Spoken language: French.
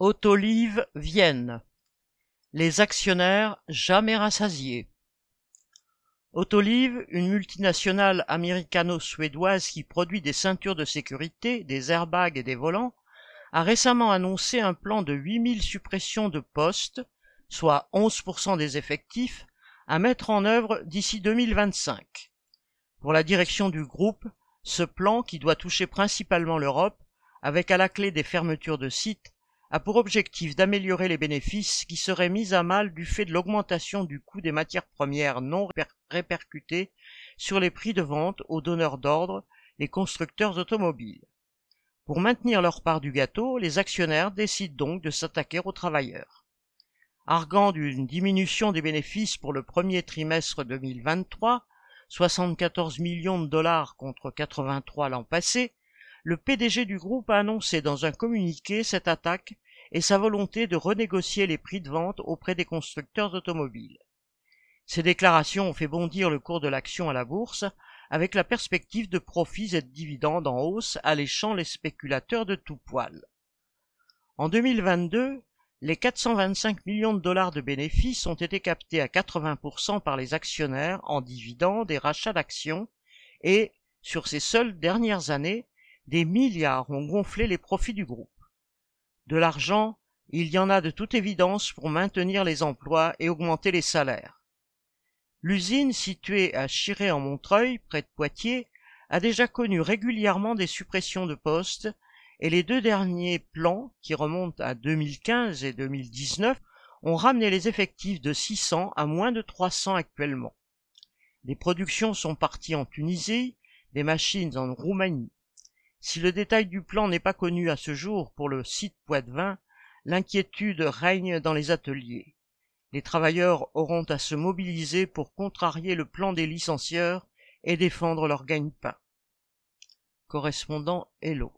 Autoliv Vienne. Les actionnaires jamais rassasiés. Autoliv, une multinationale américano-suédoise qui produit des ceintures de sécurité, des airbags et des volants, a récemment annoncé un plan de 8000 suppressions de postes, soit 11% des effectifs, à mettre en œuvre d'ici 2025. Pour la direction du groupe, ce plan, qui doit toucher principalement l'Europe, avec à la clé des fermetures de sites, a pour objectif d'améliorer les bénéfices qui seraient mis à mal du fait de l'augmentation du coût des matières premières non répercutées sur les prix de vente aux donneurs d'ordre, les constructeurs automobiles. Pour maintenir leur part du gâteau, les actionnaires décident donc de s'attaquer aux travailleurs. Arguant d'une diminution des bénéfices pour le premier trimestre 2023, 74 millions de dollars contre 83 l'an passé, le PDG du groupe a annoncé dans un communiqué cette attaque et sa volonté de renégocier les prix de vente auprès des constructeurs automobiles. Ces déclarations ont fait bondir le cours de l'action à la bourse, avec la perspective de profits et de dividendes en hausse alléchant les spéculateurs de tout poil. En 2022, les 425 millions de dollars de bénéfices ont été captés à 80% par les actionnaires en dividendes et rachats d'actions et, sur ces seules dernières années, des milliards ont gonflé les profits du groupe. De l'argent, il y en a de toute évidence pour maintenir les emplois et augmenter les salaires. L'usine située à Chiré en Montreuil, près de Poitiers, a déjà connu régulièrement des suppressions de postes et les deux derniers plans, qui remontent à 2015 et 2019, ont ramené les effectifs de 600 à moins de 300 actuellement. Les productions sont parties en Tunisie, des machines en Roumanie. Si le détail du plan n'est pas connu à ce jour pour le site Poitvin, l'inquiétude règne dans les ateliers. Les travailleurs auront à se mobiliser pour contrarier le plan des licencieurs et défendre leur gagne-pain. Correspondant Hello.